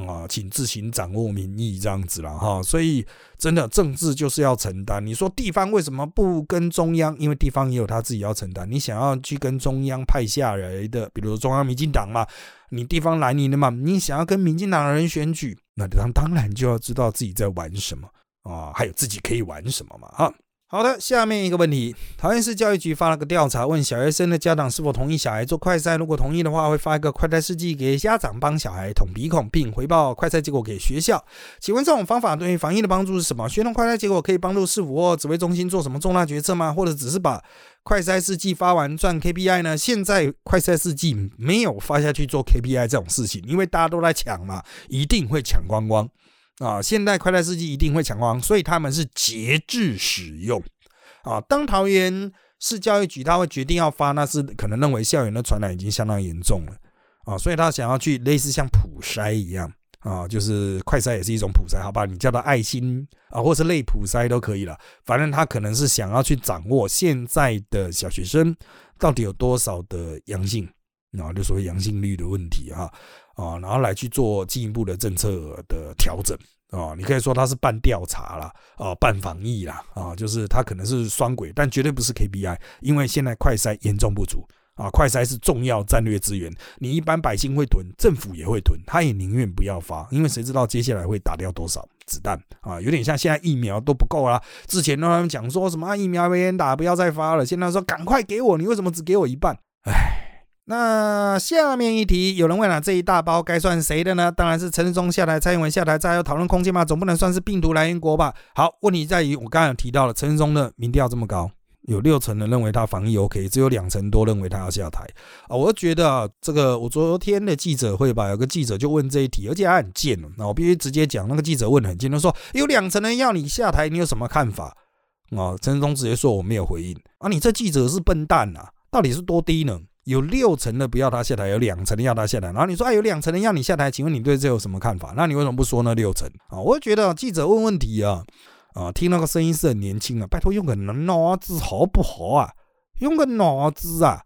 啊，请自行掌握民意这样子了哈，所以真的政治就是要承担。你说地方为什么不跟中央？因为地方也有他自己要承担。你想要去跟中央派下来的，比如说中央民进党嘛，你地方来你的嘛，你想要跟民进党的人选举，那当当然就要知道自己在玩什么啊，还有自己可以玩什么嘛哈。好的，下面一个问题，桃园市教育局发了个调查，问小学生的家长是否同意小孩做快筛，如果同意的话，会发一个快筛试剂给家长帮小孩捅鼻孔，并回报快筛结果给学校。请问这种方法对于防疫的帮助是什么？学童快筛结果可以帮助市府或指挥中心做什么重大决策吗？或者只是把快筛试剂发完赚 KPI 呢？现在快筛试剂没有发下去做 KPI 这种事情，因为大家都在抢嘛，一定会抢光光。啊，现代快乐司机一定会抢光，所以他们是节制使用。啊，当桃园市教育局他会决定要发，那是可能认为校园的传染已经相当严重了。啊，所以他想要去类似像普筛一样，啊，就是快筛也是一种普筛，好吧？你叫它爱心啊，或是类普筛都可以了。反正他可能是想要去掌握现在的小学生到底有多少的阳性，然后就所谓阳性率的问题哈啊，然后来去做进一步的政策的调整。啊，你可以说他是半调查啦，啊，半防疫啦，啊，就是他可能是双轨，但绝对不是 KPI，因为现在快筛严重不足啊，快筛是重要战略资源，你一般百姓会囤，政府也会囤，他也宁愿不要发，因为谁知道接下来会打掉多少子弹啊？有点像现在疫苗都不够啊，之前他们讲说什么疫苗没人打，不要再发了，现在说赶快给我，你为什么只给我一半？唉。那下面一题，有人问了，这一大包该算谁的呢？当然是陈世忠下台，蔡英文下台，再有讨论空间嘛，总不能算是病毒来源国吧？好，问题在于我刚才有提到了，陈世忠的民调这么高，有六成人认为他防疫 OK，只有两成多认为他要下台啊。我觉得啊，这个我昨天的记者会吧，有个记者就问这一题，而且还很贱。那我必须直接讲，那个记者问的很贱，他说有两成人要你下台，你有什么看法？啊，陈世忠直接说我没有回应啊，你这记者是笨蛋啊，到底是多低能？有六成的不要他下台，有两成的要他下台。然后你说啊，有两成的要你下台，请问你对这有什么看法？那你为什么不说那六成啊？我觉得记者问问题啊，啊，听那个声音是很年轻啊，拜托用个脑子好不好啊？用个脑子啊！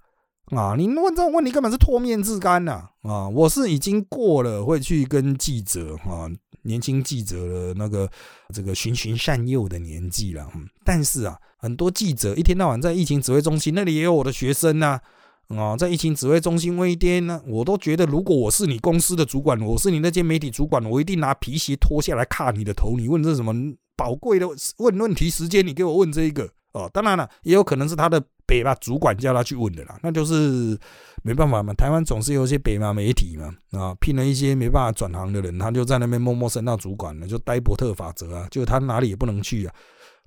啊，你问这种问题根本是脱面自干呐！啊，我是已经过了会去跟记者啊，年轻记者的那个这个循循善诱的年纪了。但是啊，很多记者一天到晚在疫情指挥中心那里也有我的学生呐。啊，啊在疫情指挥中心微跌呢，我都觉得，如果我是你公司的主管，我是你那间媒体主管，我一定拿皮鞋脱下来卡你的头。你问这什么宝贵的问问题时间，你给我问这一个哦。当然了，也有可能是他的北吧主管叫他去问的啦，那就是没办法嘛。台湾总是有一些北嘛媒体嘛，啊，聘了一些没办法转行的人，他就在那边默默升到主管了，就呆伯特法则啊，就他哪里也不能去啊。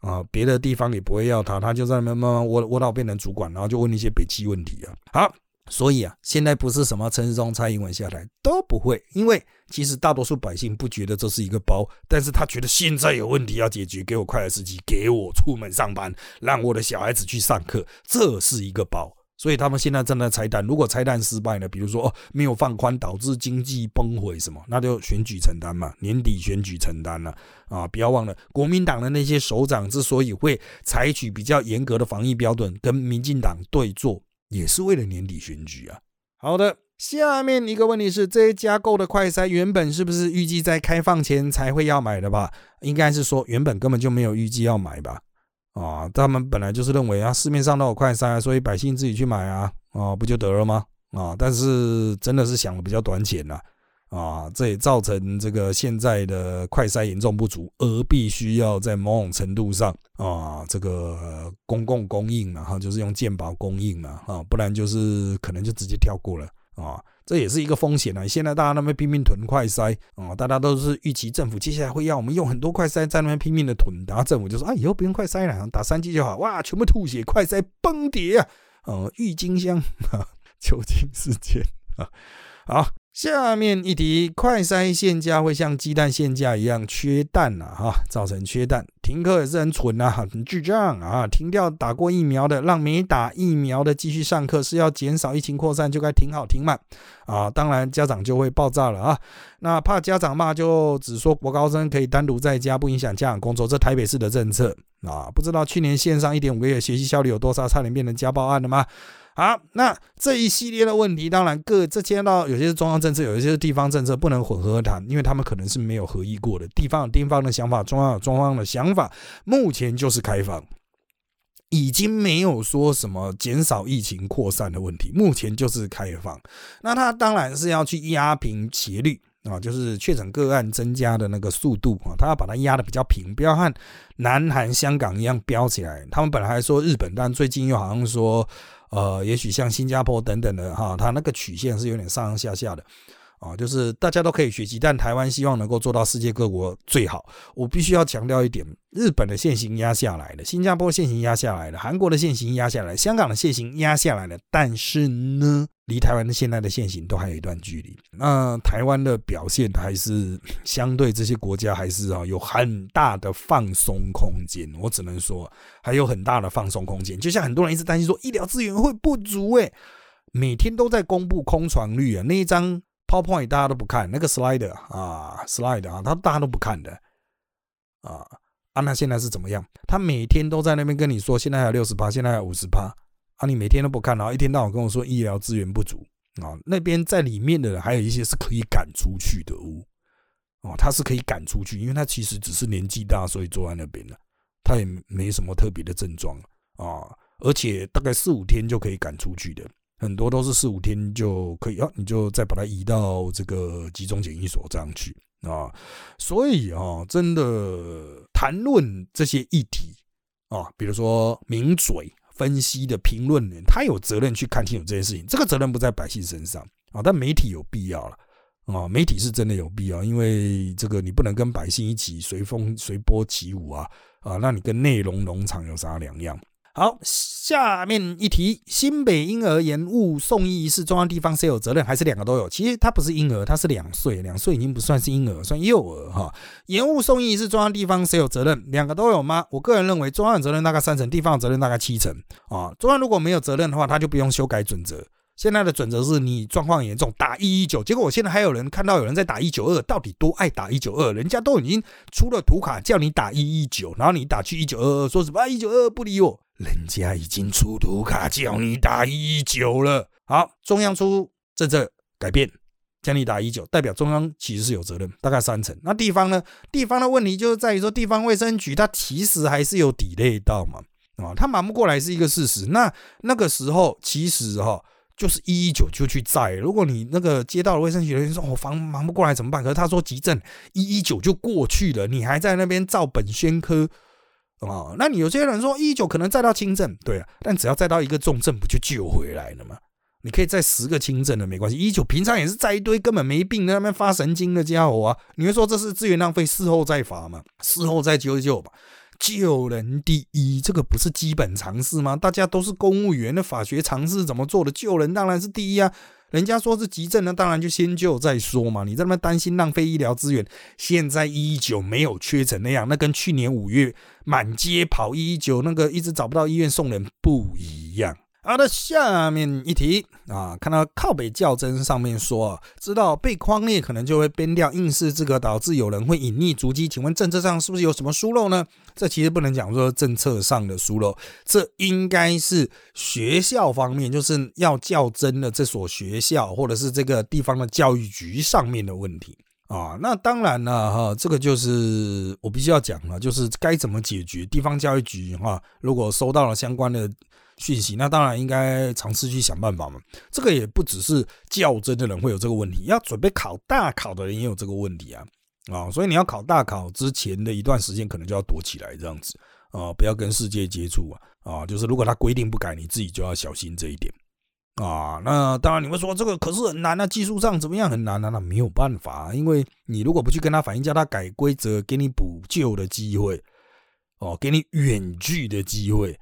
啊，别的地方也不会要他，他就在那边慢慢窝窝到变成主管，然后就问一些北汽问题啊。好，所以啊，现在不是什么陈世忠、蔡英文下台都不会，因为其实大多数百姓不觉得这是一个包，但是他觉得现在有问题要解决，给我快乐司机，给我出门上班，让我的小孩子去上课，这是一个包。所以他们现在正在拆弹，如果拆弹失败呢？比如说哦，没有放宽导致经济崩毁什么，那就选举承担嘛，年底选举承担了啊！不要忘了，国民党的那些首长之所以会采取比较严格的防疫标准跟民进党对坐，也是为了年底选举啊。好的，下面一个问题是，这些加购的快筛原本是不是预计在开放前才会要买的吧？应该是说原本根本就没有预计要买吧？啊，他们本来就是认为啊，市面上都有快筛，所以百姓自己去买啊，啊，不就得了吗？啊，但是真的是想的比较短浅了，啊，这也造成这个现在的快筛严重不足，而必须要在某种程度上啊，这个公共供应嘛，哈，就是用健保供应嘛，啊，不然就是可能就直接跳过了啊。这也是一个风险啊！现在大家那边拼命囤快筛啊，大家都是预期政府接下来会要我们用很多快筛在那边拼命的囤，然后政府就说啊，以后不用快筛了，打三剂就好，哇，全部吐血，快筛崩跌啊！哦，郁金香啊，酒精事件啊，好。下面一题，快筛限价会像鸡蛋限价一样缺蛋呐，哈，造成缺蛋，停课也是很蠢呐，很智障啊！停掉打过疫苗的，让没打疫苗的继续上课，是要减少疫情扩散，就该停好停满啊！当然家长就会爆炸了啊！那怕家长骂，就只说国高生可以单独在家，不影响家长工作，这台北市的政策啊！不知道去年线上一点五个月学习效率有多少，差点变成家暴案了吗？好，那这一系列的问题，当然各这牵到有些是中央政策，有一些是地方政策，不能混合谈，因为他们可能是没有合议过的。地方有地方的想法，中央有中央的想法。目前就是开放，已经没有说什么减少疫情扩散的问题。目前就是开放，那他当然是要去压平斜率啊，就是确诊个案增加的那个速度啊，他要把它压的比较平，不要和南韩、香港一样飙起来。他们本来还说日本，但最近又好像说。呃，也许像新加坡等等的哈，它那个曲线是有点上上下下的啊，就是大家都可以学习，但台湾希望能够做到世界各国最好。我必须要强调一点，日本的现行压下来了，新加坡现行压下来了，韩国的现行压下来，香港的现行压下来了，但是呢？离台湾现在的现行都还有一段距离，那台湾的表现还是相对这些国家还是啊有很大的放松空间。我只能说还有很大的放松空间。就像很多人一直担心说医疗资源会不足，诶，每天都在公布空床率啊，那一张 PowerPoint 大家都不看，那个 Slide 啊，Slide 啊，他大家都不看的啊啊，那现在是怎么样？他每天都在那边跟你说，现在还有六十趴，现在还有五十趴啊，你每天都不看，然后一天到晚跟我说医疗资源不足啊，那边在里面的还有一些是可以赶出去的哦，哦，他是可以赶出去，因为他其实只是年纪大，所以坐在那边的，他也没什么特别的症状啊，而且大概四五天就可以赶出去的。很多都是四五天就可以啊，你就再把它移到这个集中检疫所这样去啊。所以啊，真的谈论这些议题啊，比如说名嘴分析的评论人，他有责任去看清楚这件事情。这个责任不在百姓身上啊，但媒体有必要了啊。媒体是真的有必要，因为这个你不能跟百姓一起随风随波起舞啊啊，那你跟内容农场有啥两样？好，下面一题：新北婴儿延误送医是中央地方谁有责任，还是两个都有？其实他不是婴儿，他是两岁，两岁已经不算是婴儿，算幼儿哈。延误送医是中央地方谁有责任？两个都有吗？我个人认为，中央责任大概三成，地方责任大概七成啊。中央如果没有责任的话，他就不用修改准则。现在的准则是你状况严重打一一九，结果我现在还有人看到有人在打一九二，到底多爱打一九二？人家都已经出了图卡叫你打一一九，然后你打去一九二二，说什么一九二二不理我？人家已经出图卡叫你打一一九了，好，中央出政策改变，叫你打一九，代表中央其实是有责任，大概三成。那地方呢？地方的问题就是在于说，地方卫生局它其实还是有抵赖到嘛，啊，他忙不过来是一个事实。那那个时候其实哈，就是一一九就去载。如果你那个接到了卫生局的人说，我忙忙不过来怎么办？可是他说急症一一九就过去了，你还在那边照本宣科。哦，那你有些人说一九可能再到轻症，对啊，但只要再到一个重症，不就救回来了吗？你可以再十个轻症的没关系，一九平常也是在一堆根本没病在那边发神经的家伙啊！你会说这是资源浪费，事后再罚吗？事后再救救吧，救人第一，这个不是基本常识吗？大家都是公务员的法学常识怎么做的？救人当然是第一啊！人家说是急症那，当然就先救再说嘛。你在那边担心浪费医疗资源，现在一一九没有缺成那样，那跟去年五月满街跑一一九那个一直找不到医院送人不一样。好的，下面一题啊，看到靠北较真上面说，知道被框列可能就会编掉应试资格，导致有人会隐匿足迹。请问政策上是不是有什么疏漏呢？这其实不能讲说政策上的疏漏，这应该是学校方面，就是要较真的这所学校或者是这个地方的教育局上面的问题啊。那当然了哈，这个就是我必须要讲了，就是该怎么解决。地方教育局哈，如果收到了相关的。讯息，那当然应该尝试去想办法嘛。这个也不只是较真的人会有这个问题，要准备考大考的人也有这个问题啊啊！所以你要考大考之前的一段时间，可能就要躲起来这样子啊，不要跟世界接触啊啊！就是如果他规定不改，你自己就要小心这一点啊。那当然你会说这个可是很难啊，技术上怎么样很难啊？那没有办法，因为你如果不去跟他反映，叫他改规则，给你补救的机会哦，给你远距的机会。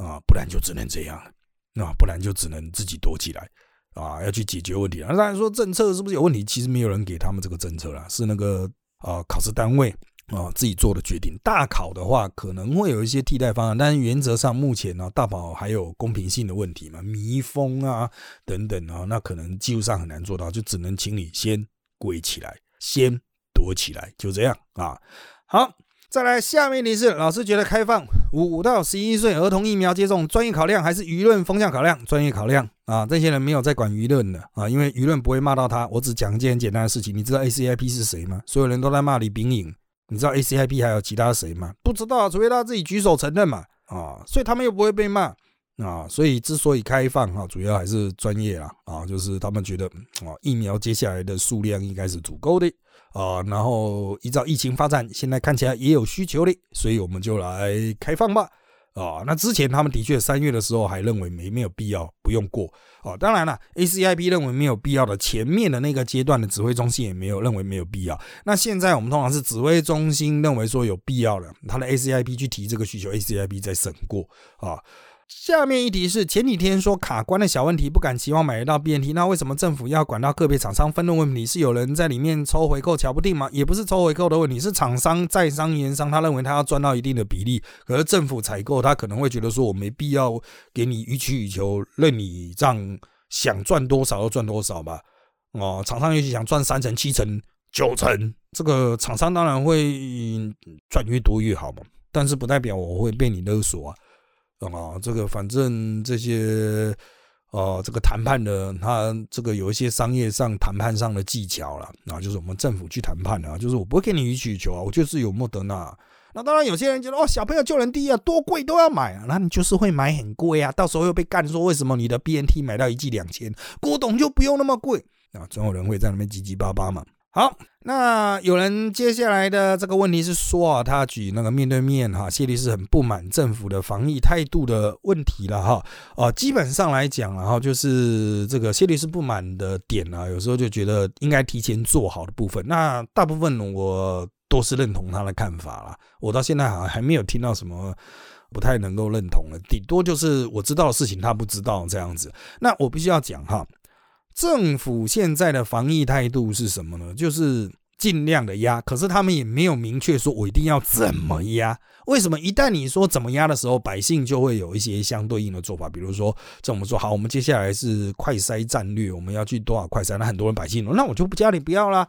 啊，不然就只能这样了，那不然就只能自己躲起来啊，要去解决问题了。当然说政策是不是有问题，其实没有人给他们这个政策啦，是那个啊考试单位啊自己做的决定。大考的话可能会有一些替代方案，但是原则上目前呢，大宝还有公平性的问题嘛，密封啊等等啊，那可能技术上很难做到，就只能请你先跪起来，先躲起来，就这样啊。好。再来，下面题是老师觉得开放五到十一岁儿童疫苗接种，专业考量还是舆论风向考量？专业考量啊，这些人没有在管舆论的啊，因为舆论不会骂到他。我只讲一件很简单的事情，你知道 ACIP 是谁吗？所有人都在骂李炳颖，你知道 ACIP 还有其他谁吗？不知道，除非他自己举手承认嘛啊，所以他们又不会被骂啊。所以之所以开放哈，主要还是专业啊啊，就是他们觉得啊，疫苗接下来的数量应该是足够的。啊，然后依照疫情发展，现在看起来也有需求的，所以我们就来开放吧。啊，那之前他们的确三月的时候还认为没没有必要，不用过。啊，当然了，ACIP 认为没有必要的，前面的那个阶段的指挥中心也没有认为没有必要。那现在我们通常是指挥中心认为说有必要的，他的 ACIP 去提这个需求，ACIP 再审过。啊。下面一题是前几天说卡关的小问题，不敢期望买得到 BNT，那为什么政府要管到个别厂商分论问题？是有人在里面抽回扣，瞧不定吗？也不是抽回扣的问题，是厂商在商言商，他认为他要赚到一定的比例，可是政府采购他可能会觉得说我没必要给你予取予求，任你这样想赚多少就赚多少吧。哦，厂商也许想赚三成、七成、九成，这个厂商当然会赚越多越好嘛。但是不代表我会被你勒索啊！啊，这个反正这些呃，这个谈判的他这个有一些商业上谈判上的技巧了啊，就是我们政府去谈判啊，就是我不会给你予取求啊，我就是有莫德纳。那当然有些人觉得哦，小朋友救人第一啊，多贵都要买啊，那你就是会买很贵啊，到时候又被干说为什么你的 BNT 买到一剂两千，古董就不用那么贵啊，总有人会在那边唧唧巴巴嘛。好，那有人接下来的这个问题是说啊，他举那个面对面哈，谢律师很不满政府的防疫态度的问题了哈。哦，基本上来讲，然后就是这个谢律师不满的点啊，有时候就觉得应该提前做好的部分，那大部分我都是认同他的看法了。我到现在好像还没有听到什么不太能够认同的，顶多就是我知道的事情他不知道这样子。那我必须要讲哈。政府现在的防疫态度是什么呢？就是尽量的压，可是他们也没有明确说我一定要怎么压。为什么？一旦你说怎么压的时候，百姓就会有一些相对应的做法。比如说，这我们说好，我们接下来是快筛战略，我们要去多少快筛？那很多人百姓，那我就不叫你不要啦。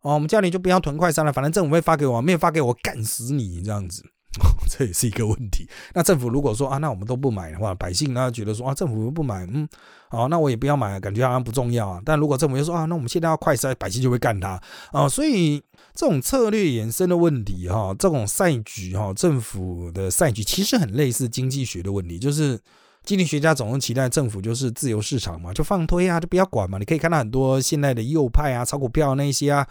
哦，我们叫你就不要囤快筛了，反正政府会发给我，没有发给我干死你这样子。这也是一个问题。那政府如果说啊，那我们都不买的话，百姓呢觉得说啊，政府不买，嗯，好，那我也不要买，感觉好像不重要啊。但如果政府又说啊，那我们现在要快筛，百姓就会干他啊。所以这种策略衍生的问题哈，这种赛局哈，政府的赛局其实很类似经济学的问题，就是经济学家总是期待政府就是自由市场嘛，就放推啊，就不要管嘛。你可以看到很多现在的右派啊，炒股票那些啊。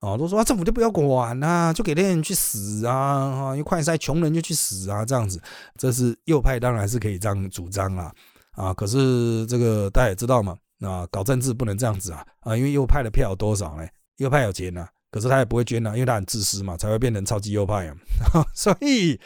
哦，都说啊，政府就不要管啊，就给那人去死啊！啊，因为快塞，穷人就去死啊，这样子，这是右派当然是可以这样主张啊啊！可是这个大家也知道嘛，啊，搞政治不能这样子啊啊！因为右派的票有多少呢？右派有钱呐，可是他也不会捐呐，因为他很自私嘛，才会变成超级右派啊，所以。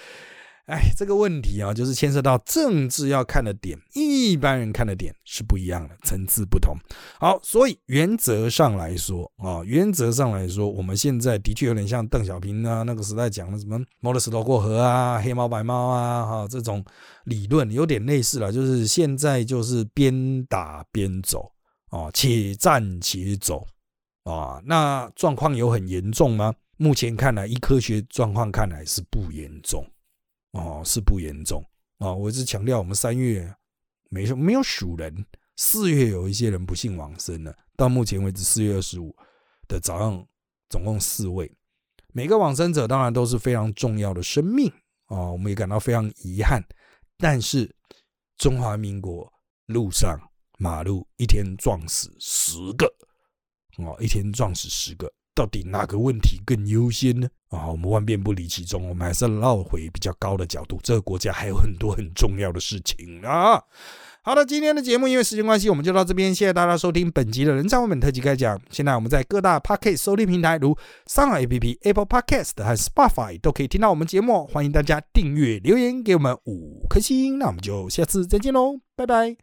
哎，这个问题啊，就是牵涉到政治要看的点，一般人看的点是不一样的，层次不同。好，所以原则上来说啊，原则上来说，我们现在的确有点像邓小平啊那个时代讲的什么“摸着石头过河”啊，“黑猫白猫”啊，哈，这种理论有点类似了。就是现在就是边打边走啊，且战且走啊。那状况有很严重吗？目前看来，以科学状况看来是不严重。哦，是不严重啊！我一直强调，我们三月没什没有数人，四月有一些人不幸往生了。到目前为止，四月二十五的早上，总共四位，每个往生者当然都是非常重要的生命啊！我们也感到非常遗憾。但是中华民国路上马路一天撞死十个，哦，一天撞死十个。到底哪个问题更优先呢？啊，我们万变不离其宗，我们还是绕回比较高的角度。这个国家还有很多很重要的事情啊。好的，今天的节目因为时间关系，我们就到这边。谢谢大家收听本集的人造文本特辑开讲。现在我们在各大 Podcast 收听平台，如上海 APP、Apple Podcast 和 Spotify 都可以听到我们节目。欢迎大家订阅、留言给我们五颗星。那我们就下次再见喽，拜拜。